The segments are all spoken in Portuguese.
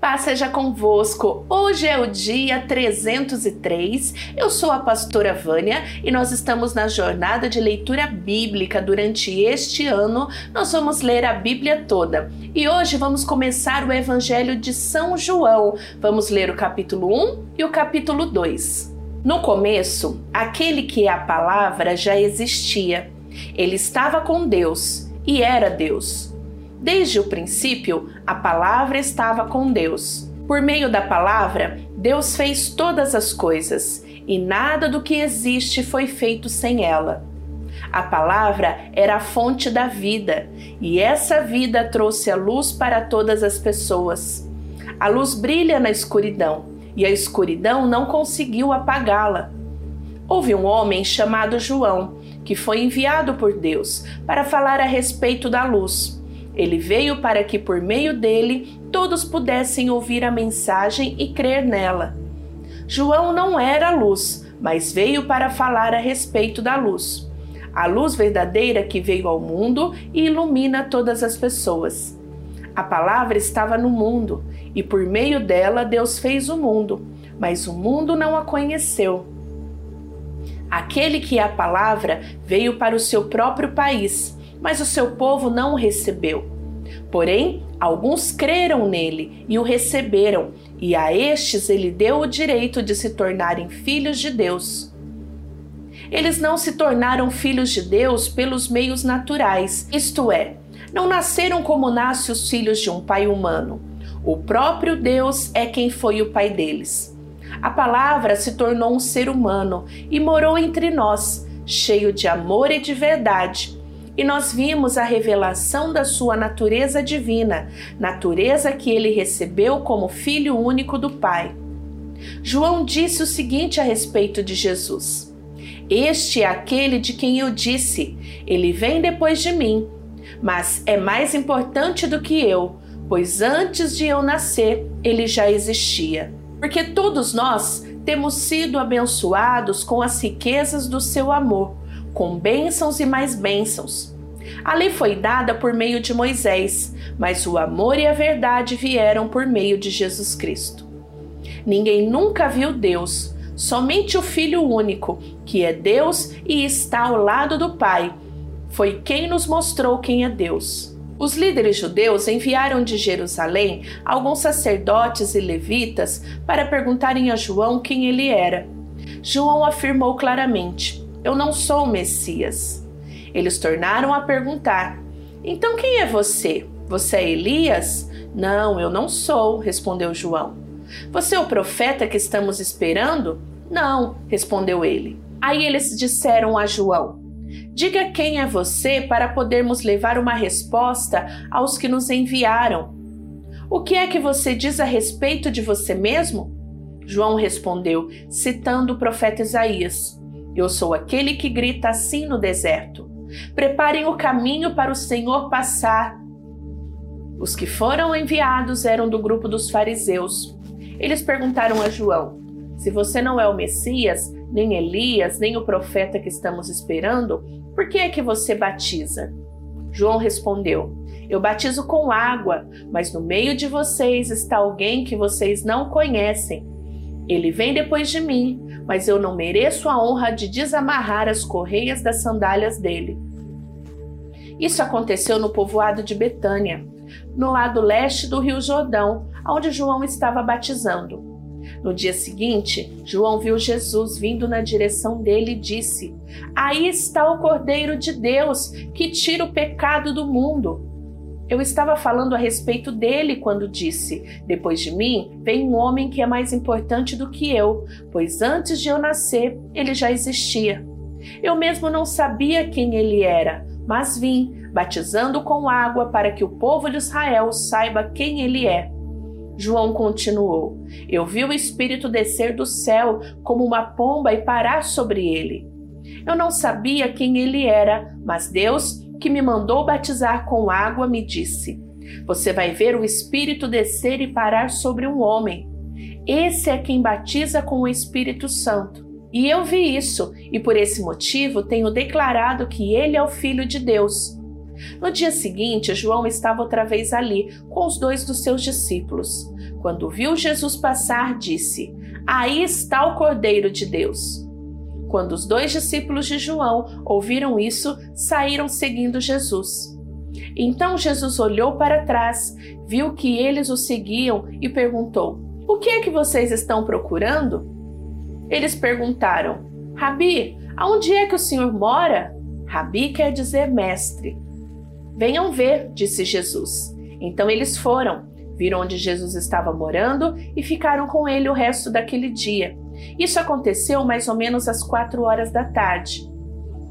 Paz seja convosco. Hoje é o dia 303. Eu sou a pastora Vânia e nós estamos na jornada de leitura bíblica. Durante este ano, nós vamos ler a Bíblia toda. E hoje vamos começar o Evangelho de São João. Vamos ler o capítulo 1 e o capítulo 2. No começo, aquele que é a palavra já existia. Ele estava com Deus e era Deus. Desde o princípio, a palavra estava com Deus. Por meio da palavra, Deus fez todas as coisas, e nada do que existe foi feito sem ela. A palavra era a fonte da vida, e essa vida trouxe a luz para todas as pessoas. A luz brilha na escuridão, e a escuridão não conseguiu apagá-la. Houve um homem chamado João, que foi enviado por Deus para falar a respeito da luz. Ele veio para que por meio dele todos pudessem ouvir a mensagem e crer nela. João não era luz, mas veio para falar a respeito da luz. A luz verdadeira que veio ao mundo e ilumina todas as pessoas. A palavra estava no mundo, e por meio dela Deus fez o mundo, mas o mundo não a conheceu. Aquele que é a palavra veio para o seu próprio país, mas o seu povo não o recebeu. Porém, alguns creram nele e o receberam, e a estes ele deu o direito de se tornarem filhos de Deus. Eles não se tornaram filhos de Deus pelos meios naturais, isto é, não nasceram como nascem os filhos de um pai humano. O próprio Deus é quem foi o pai deles. A palavra se tornou um ser humano e morou entre nós, cheio de amor e de verdade e nós vimos a revelação da sua natureza divina, natureza que ele recebeu como filho único do Pai. João disse o seguinte a respeito de Jesus: Este é aquele de quem eu disse: Ele vem depois de mim, mas é mais importante do que eu, pois antes de eu nascer, ele já existia. Porque todos nós temos sido abençoados com as riquezas do seu amor com bênçãos e mais bênçãos. A lei foi dada por meio de Moisés, mas o amor e a verdade vieram por meio de Jesus Cristo. Ninguém nunca viu Deus, somente o Filho único, que é Deus e está ao lado do Pai, foi quem nos mostrou quem é Deus. Os líderes judeus enviaram de Jerusalém alguns sacerdotes e levitas para perguntarem a João quem ele era. João afirmou claramente: eu não sou o Messias. Eles tornaram a perguntar: Então quem é você? Você é Elias? Não, eu não sou, respondeu João. Você é o profeta que estamos esperando? Não, respondeu ele. Aí eles disseram a João: Diga quem é você para podermos levar uma resposta aos que nos enviaram. O que é que você diz a respeito de você mesmo? João respondeu, citando o profeta Isaías. Eu sou aquele que grita assim no deserto. Preparem o caminho para o Senhor passar. Os que foram enviados eram do grupo dos fariseus. Eles perguntaram a João: Se você não é o Messias, nem Elias, nem o profeta que estamos esperando, por que é que você batiza? João respondeu: Eu batizo com água, mas no meio de vocês está alguém que vocês não conhecem. Ele vem depois de mim, mas eu não mereço a honra de desamarrar as correias das sandálias dele. Isso aconteceu no povoado de Betânia, no lado leste do Rio Jordão, onde João estava batizando. No dia seguinte, João viu Jesus vindo na direção dele e disse: Aí está o Cordeiro de Deus que tira o pecado do mundo. Eu estava falando a respeito dele quando disse: Depois de mim vem um homem que é mais importante do que eu, pois antes de eu nascer ele já existia. Eu mesmo não sabia quem ele era, mas vim, batizando com água para que o povo de Israel saiba quem ele é. João continuou: Eu vi o Espírito descer do céu como uma pomba e parar sobre ele. Eu não sabia quem ele era, mas Deus que me mandou batizar com água, me disse: Você vai ver o Espírito descer e parar sobre um homem. Esse é quem batiza com o Espírito Santo. E eu vi isso, e por esse motivo tenho declarado que ele é o Filho de Deus. No dia seguinte, João estava outra vez ali, com os dois dos seus discípulos. Quando viu Jesus passar, disse: Aí está o Cordeiro de Deus. Quando os dois discípulos de João ouviram isso, saíram seguindo Jesus. Então Jesus olhou para trás, viu que eles o seguiam e perguntou: O que é que vocês estão procurando? Eles perguntaram: Rabi, aonde é que o senhor mora? Rabi quer dizer mestre. Venham ver, disse Jesus. Então eles foram, viram onde Jesus estava morando e ficaram com ele o resto daquele dia. Isso aconteceu mais ou menos às quatro horas da tarde.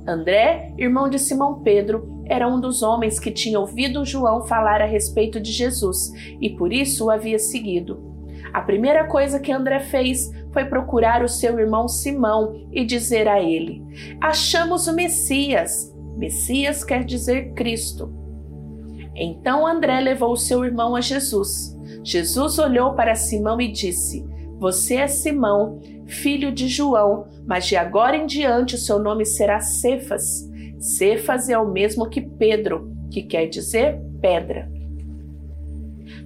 André, irmão de Simão Pedro, era um dos homens que tinha ouvido João falar a respeito de Jesus e por isso o havia seguido. A primeira coisa que André fez foi procurar o seu irmão Simão e dizer a ele: Achamos o Messias. Messias quer dizer Cristo. Então André levou seu irmão a Jesus. Jesus olhou para Simão e disse: Você é Simão, filho de João, mas de agora em diante o seu nome será Cefas. Cefas é o mesmo que Pedro, que quer dizer pedra.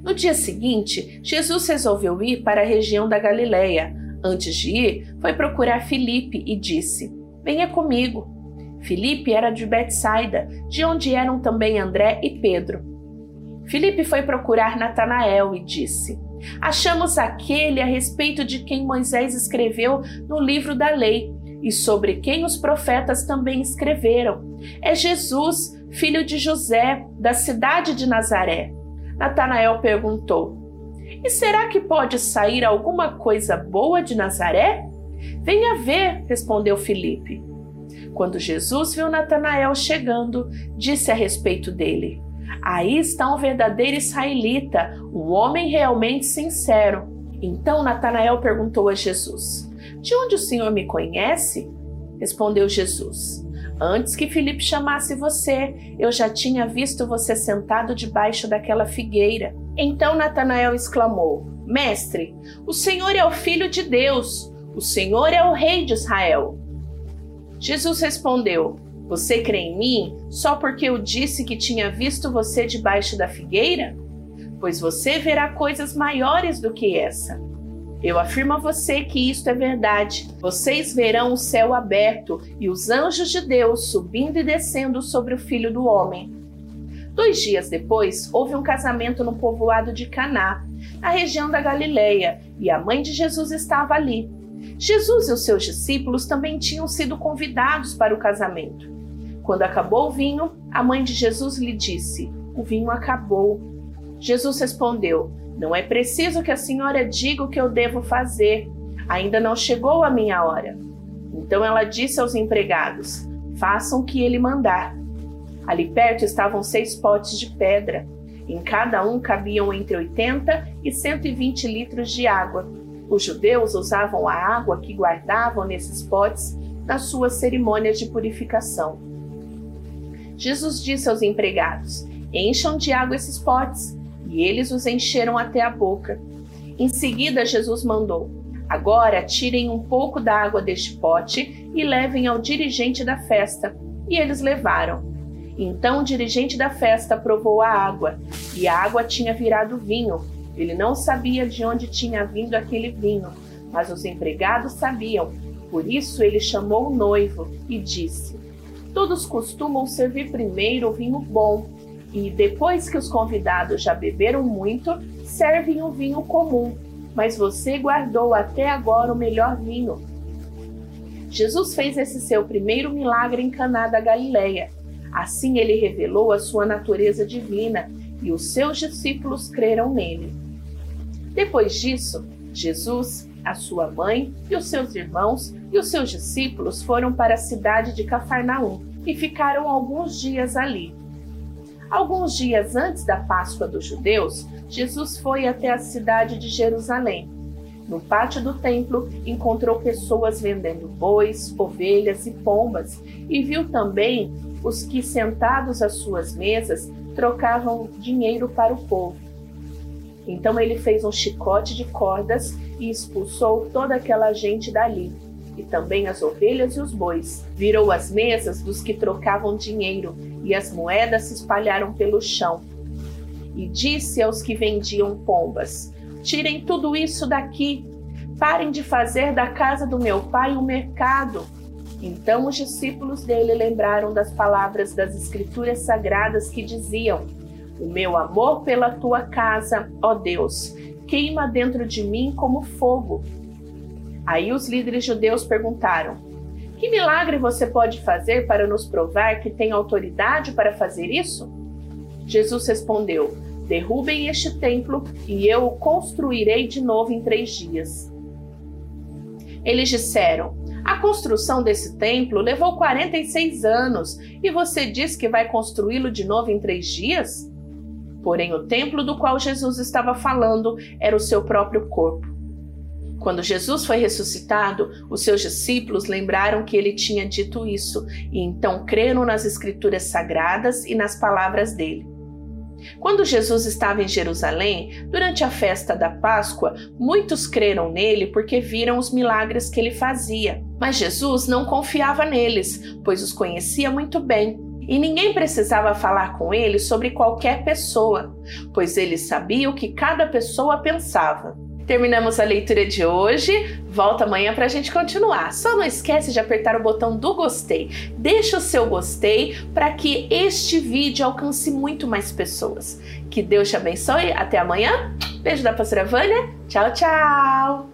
No dia seguinte, Jesus resolveu ir para a região da Galileia. Antes de ir, foi procurar Filipe e disse: Venha comigo. Filipe era de Betsaida, de onde eram também André e Pedro. Filipe foi procurar Natanael e disse: Achamos aquele a respeito de quem Moisés escreveu no livro da lei e sobre quem os profetas também escreveram. É Jesus, filho de José, da cidade de Nazaré. Natanael perguntou: E será que pode sair alguma coisa boa de Nazaré? Venha ver, respondeu Filipe. Quando Jesus viu Natanael chegando, disse a respeito dele: Aí está um verdadeiro israelita, um homem realmente sincero. Então Natanael perguntou a Jesus: De onde o Senhor me conhece? Respondeu Jesus: Antes que Filipe chamasse você, eu já tinha visto você sentado debaixo daquela figueira. Então Natanael exclamou: Mestre, o Senhor é o Filho de Deus, o Senhor é o Rei de Israel. Jesus respondeu: Você crê em mim só porque eu disse que tinha visto você debaixo da figueira? Pois você verá coisas maiores do que essa. Eu afirmo a você que isto é verdade. Vocês verão o céu aberto e os anjos de Deus subindo e descendo sobre o Filho do Homem. Dois dias depois, houve um casamento no povoado de Caná, na região da Galileia, e a mãe de Jesus estava ali. Jesus e os seus discípulos também tinham sido convidados para o casamento. Quando acabou o vinho, a mãe de Jesus lhe disse: O vinho acabou. Jesus respondeu: não é preciso que a senhora diga o que eu devo fazer. Ainda não chegou a minha hora. Então ela disse aos empregados: Façam o que ele mandar. Ali perto estavam seis potes de pedra. Em cada um cabiam entre 80 e 120 litros de água. Os judeus usavam a água que guardavam nesses potes nas suas cerimônias de purificação. Jesus disse aos empregados: Encham de água esses potes e eles os encheram até a boca. Em seguida, Jesus mandou: Agora tirem um pouco da água deste pote e levem ao dirigente da festa. E eles levaram. Então o dirigente da festa provou a água, e a água tinha virado vinho. Ele não sabia de onde tinha vindo aquele vinho, mas os empregados sabiam. Por isso ele chamou o noivo e disse: Todos costumam servir primeiro o vinho bom e depois que os convidados já beberam muito, servem o vinho comum, mas você guardou até agora o melhor vinho. Jesus fez esse seu primeiro milagre em Caná da Galileia. Assim ele revelou a sua natureza divina e os seus discípulos creram nele. Depois disso, Jesus, a sua mãe e os seus irmãos e os seus discípulos foram para a cidade de Cafarnaum e ficaram alguns dias ali. Alguns dias antes da Páscoa dos judeus, Jesus foi até a cidade de Jerusalém. No pátio do templo, encontrou pessoas vendendo bois, ovelhas e pombas e viu também os que, sentados às suas mesas, trocavam dinheiro para o povo. Então ele fez um chicote de cordas e expulsou toda aquela gente dali e também as ovelhas e os bois. Virou as mesas dos que trocavam dinheiro, e as moedas se espalharam pelo chão. E disse aos que vendiam pombas: Tirem tudo isso daqui. Parem de fazer da casa do meu pai um mercado. Então os discípulos dele lembraram das palavras das Escrituras sagradas que diziam: O meu amor pela tua casa, ó Deus, queima dentro de mim como fogo. Aí os líderes judeus perguntaram: Que milagre você pode fazer para nos provar que tem autoridade para fazer isso? Jesus respondeu: Derrubem este templo e eu o construirei de novo em três dias. Eles disseram: A construção desse templo levou 46 anos e você diz que vai construí-lo de novo em três dias? Porém, o templo do qual Jesus estava falando era o seu próprio corpo. Quando Jesus foi ressuscitado, os seus discípulos lembraram que ele tinha dito isso e então creram nas Escrituras sagradas e nas palavras dele. Quando Jesus estava em Jerusalém, durante a festa da Páscoa, muitos creram nele porque viram os milagres que ele fazia. Mas Jesus não confiava neles, pois os conhecia muito bem. E ninguém precisava falar com ele sobre qualquer pessoa, pois ele sabia o que cada pessoa pensava. Terminamos a leitura de hoje. Volta amanhã para a gente continuar. Só não esquece de apertar o botão do gostei. Deixa o seu gostei para que este vídeo alcance muito mais pessoas. Que Deus te abençoe. Até amanhã. Beijo da pastora Vânia. Tchau, tchau.